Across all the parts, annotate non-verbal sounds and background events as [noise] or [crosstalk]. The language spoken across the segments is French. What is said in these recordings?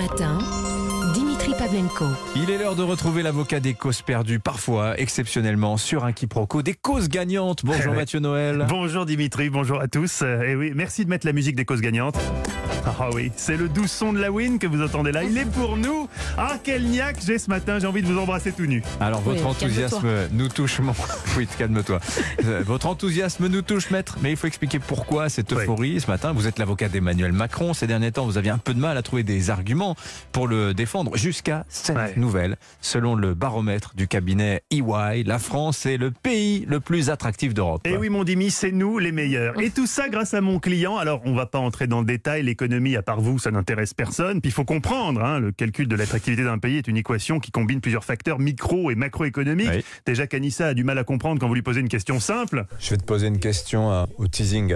matin, Dimitri Pavlenko. Il est l'heure de retrouver l'avocat des causes perdues, parfois, exceptionnellement, sur un quiproquo, des causes gagnantes. Bonjour Mathieu Noël. Bonjour Dimitri, bonjour à tous. Et oui, merci de mettre la musique des causes gagnantes. Ah oui, c'est le doux son de la win que vous entendez là. Il est pour nous. Ah, quel niaque j'ai ce matin. J'ai envie de vous embrasser tout nu. Alors, votre Oui, enthousiasme nous touche, mon... [laughs] Oui, calme-toi. Euh, Votre enthousiasme nous touche, maître, mais il faut expliquer pourquoi cette Oui. euphorie ce matin. Vous êtes l'avocat d'Emmanuel Macron. Ces derniers temps, vous aviez un peu de mal à trouver des arguments pour le défendre, jusqu'à cette Ouais. nouvelle. Selon le baromètre du cabinet EY, la France est le pays le plus attractif d'Europe. Et Eh oui, mon Dimi, c'est nous les meilleurs. Et tout ça grâce à mon client. Alors, on va pas entrer dans le détail. L'économie, à part vous, ça n'intéresse personne. Puis il faut comprendre, hein, le calcul de l'attractivité d'un pays est une équation qui combine plusieurs facteurs micro et macroéconomiques. Oui. Déjà qu'Anissa a du mal à comprendre quand vous lui posez une question simple. Je vais te poser une question euh, au teasing.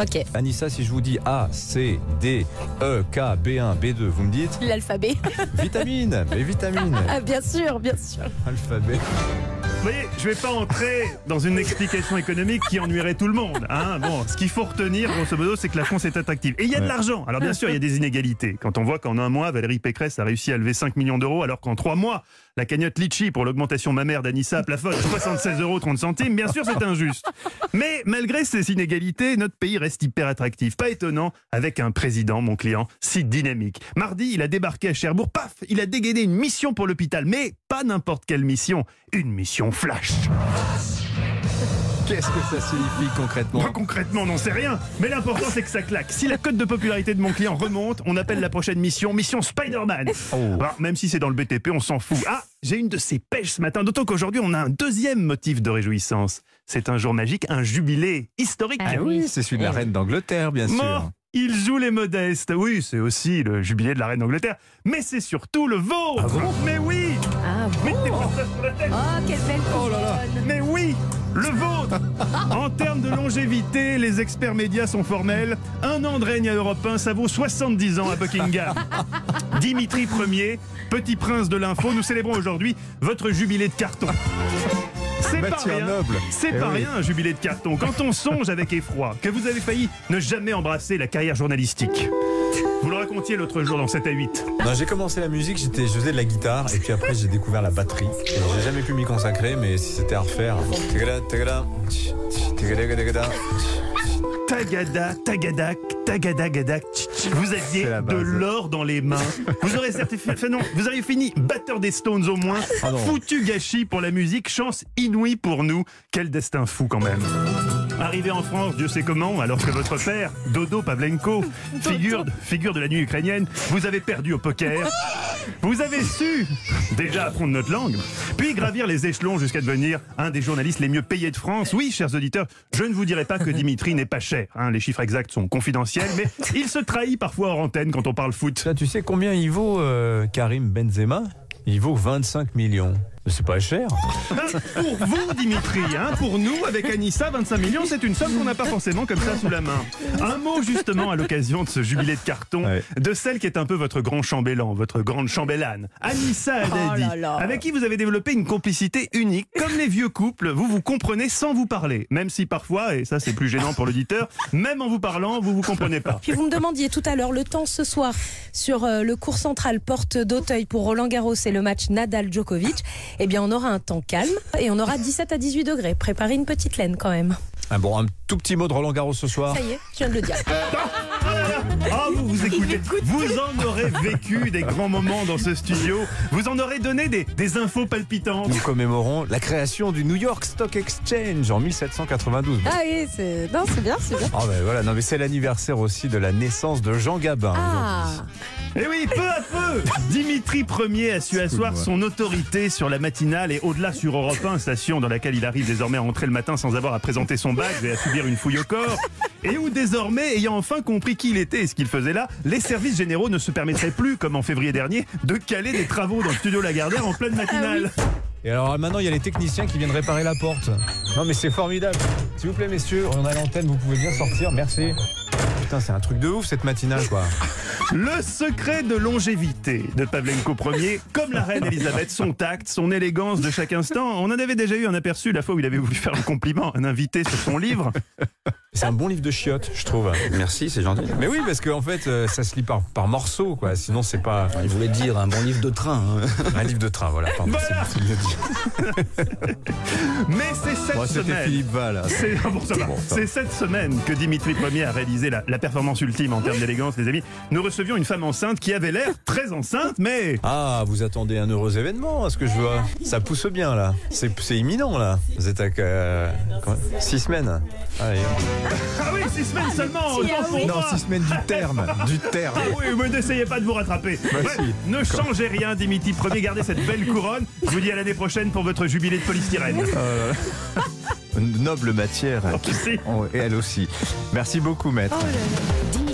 Ok, Anissa, si je vous dis A, C, D, E, K, B1, B2, vous me dites l'alphabet. [laughs] vitamine, mais vitamine, Ah, bien sûr, bien sûr. alphabet. Vous voyez, je vais pas entrer dans une explication économique qui ennuierait tout le monde. Hein. Bon, ce qu'il faut retenir, grosso modo, c'est que la France est attractive. Et il y a de Ouais. Alors bien sûr, il y a des inégalités. Quand on voit qu'en un mois, Valérie Pécresse a réussi à lever 5 millions d'euros, alors qu'en trois mois, la cagnotte Litchi pour l'augmentation mammaire d'Anissa plafonne à 76 euros 30 centimes, bien sûr, c'est injuste. Mais malgré ces inégalités, notre pays reste hyper attractif. Pas étonnant, avec un président, mon client, si dynamique. Mardi, il a débarqué à Cherbourg, paf, il a dégainé une mission pour l'hôpital. Mais pas n'importe quelle mission, une mission flash. Qu'est-ce que ça signifie concrètement? Moi, concrètement, on n'en sait rien. Mais l'important, c'est que ça claque. Si la cote de popularité de mon client remonte, on appelle la prochaine mission Mission Spider-Man. Oh. Alors, même si c'est dans le BTP, on s'en fout. Ah, j'ai une de ces pêches ce matin. D'autant qu'aujourd'hui, on a un deuxième motif de réjouissance. C'est un jour magique, un jubilé historique. Ah oui, c'est celui de la reine d'Angleterre, bien sûr. Mort il joue les modestes. Oui, c'est aussi le jubilé de la reine d'Angleterre. Mais c'est surtout le vôtre. Ah bon mais oui Ah bon Mettez-moi ça sur la tête. Oh, quelle belle couronne. Mais oui, le vôtre [laughs] En termes de longévité, les experts médias sont formels. Un an de règne à Europe 1, ça vaut 70 ans à Buckingham. [laughs] Dimitri Ier, petit prince de l'info, nous célébrons aujourd'hui votre jubilé de carton. C'est pas rien. C'est Eh pas oui. rien un jubilé de carton. Quand on songe avec effroi que vous avez failli ne jamais embrasser la carrière journalistique. Vous le racontiez l'autre jour dans 7 à 8. Non, j'ai commencé la musique, j'étais, je faisais de la guitare, et puis après j'ai découvert la batterie. J'ai jamais pu m'y consacrer, mais si c'était à refaire. Tagada, tagada, tagadak, tch. Vous aviez de l'or dans les mains. Vous aurez certifié, enfin non, vous auriez fini batteur des Stones au moins. Ah. Foutu gâchis pour la musique, chance inouïe pour nous. Quel destin fou quand même. Arrivé en France, Dieu sait comment, alors que votre père, Dodo Pavlenko, figure, figure de la nuit ukrainienne, vous avez perdu au poker. Vous avez su déjà apprendre notre langue, puis gravir les échelons jusqu'à devenir un des journalistes les mieux payés de France. Oui, chers auditeurs, je ne vous dirai pas que Dimitri n'est pas cher. hein, les chiffres exacts sont confidentiels, mais il se trahit parfois hors antenne quand on parle foot. Tu sais combien il vaut euh, Karim Benzema? Il vaut 25 millions. C'est pas cher. Pour vous, Dimitri, hein, pour nous, avec Anissa, 25 millions, c'est une somme qu'on n'a pas forcément comme ça sous la main. Un mot justement à l'occasion de ce jubilé de carton, Ouais. de celle qui est un peu votre grand chambellan, votre grande chambellane, Anissa Haddadi, Oh là là. avec qui vous avez développé une complicité unique. Comme les vieux couples, vous vous comprenez sans vous parler, même si parfois, et ça c'est plus gênant pour l'auditeur, même en vous parlant, vous vous comprenez pas. Puis vous me demandiez tout à l'heure le temps ce soir sur euh, le cours central porte d'Auteuil pour Roland Garros et le match Nadal-Djokovic. Eh bien, on aura un temps calme et on aura 17 à 18 degrés. Préparez une petite laine quand même. Ah bon, un tout petit mot de Roland Garros ce soir. Ça y est, je viens de le dire. Ah, vous vous écoutez. Vous en aurez vécu des grands moments dans ce studio. Vous en aurez donné des, des infos palpitantes. Nous commémorons la création du New York Stock Exchange en 1792. Ah oui, c'est non, c'est bien, c'est bien. Ah ben voilà, non mais c'est l'anniversaire aussi de la naissance de Jean Gabin. Ah, Et Eh oui, peu à peu, Dimitri Ier a su asseoir son autorité sur la matinale et au-delà sur Europe 1, station dans laquelle il arrive désormais à entrer le matin sans avoir à présenter son badge et à subir une fouille au corps. Et où désormais, ayant enfin compris qui il était et ce qu'il faisait là, les services généraux ne se permettraient plus, comme en février dernier, de caler des travaux dans le studio Lagardère en pleine matinale. Et alors maintenant, il y a les techniciens qui viennent réparer la porte. Non mais c'est formidable. S'il vous plaît messieurs, on a l'antenne, vous pouvez bien sortir, merci. Putain, c'est un truc de ouf cette matinale quoi. [laughs] Le secret de longévité de Pavlenko Ier, comme la reine Elisabeth, son tact, son élégance de chaque instant. On en avait déjà eu un aperçu la fois où il avait voulu faire un compliment à un invité sur son livre. C'est un bon livre de chiottes, je trouve. Merci, c'est gentil. Mais oui, parce qu'en fait, euh, ça se lit par, par morceaux, quoi. Sinon, c'est pas Il voulait dire un bon livre de train. hein. un livre de train, voilà. Pardon, Voilà. c'est-. [laughs] Mais c'est cette Bon, C'était semaine. Philippe Val. C'est [laughs] ah bon. C'est cette semaine que Dimitri Premier a réalisé la, la performance ultime en termes d'élégance, les amis. Nous recevions une femme enceinte qui avait l'air très enceinte, mais Ah, vous attendez un heureux événement, à ce que je vois. Ça pousse bien, là. C'est c'est imminent, là. Vous êtes à euh, six semaines. Allez. Ah oui, six semaines seulement. Autant pour Non, moi. six semaines du terme. Du terme. Ah oui, mais n'essayez pas de vous rattraper. Bref, si. ne changez rien, Dimitri Premier, gardez cette belle couronne. Je vous dis à l'année prochaine pour votre jubilé de polystyrène. Une noble matière. Merci. Oh, Et elle aussi. Merci beaucoup, maître. Dimitri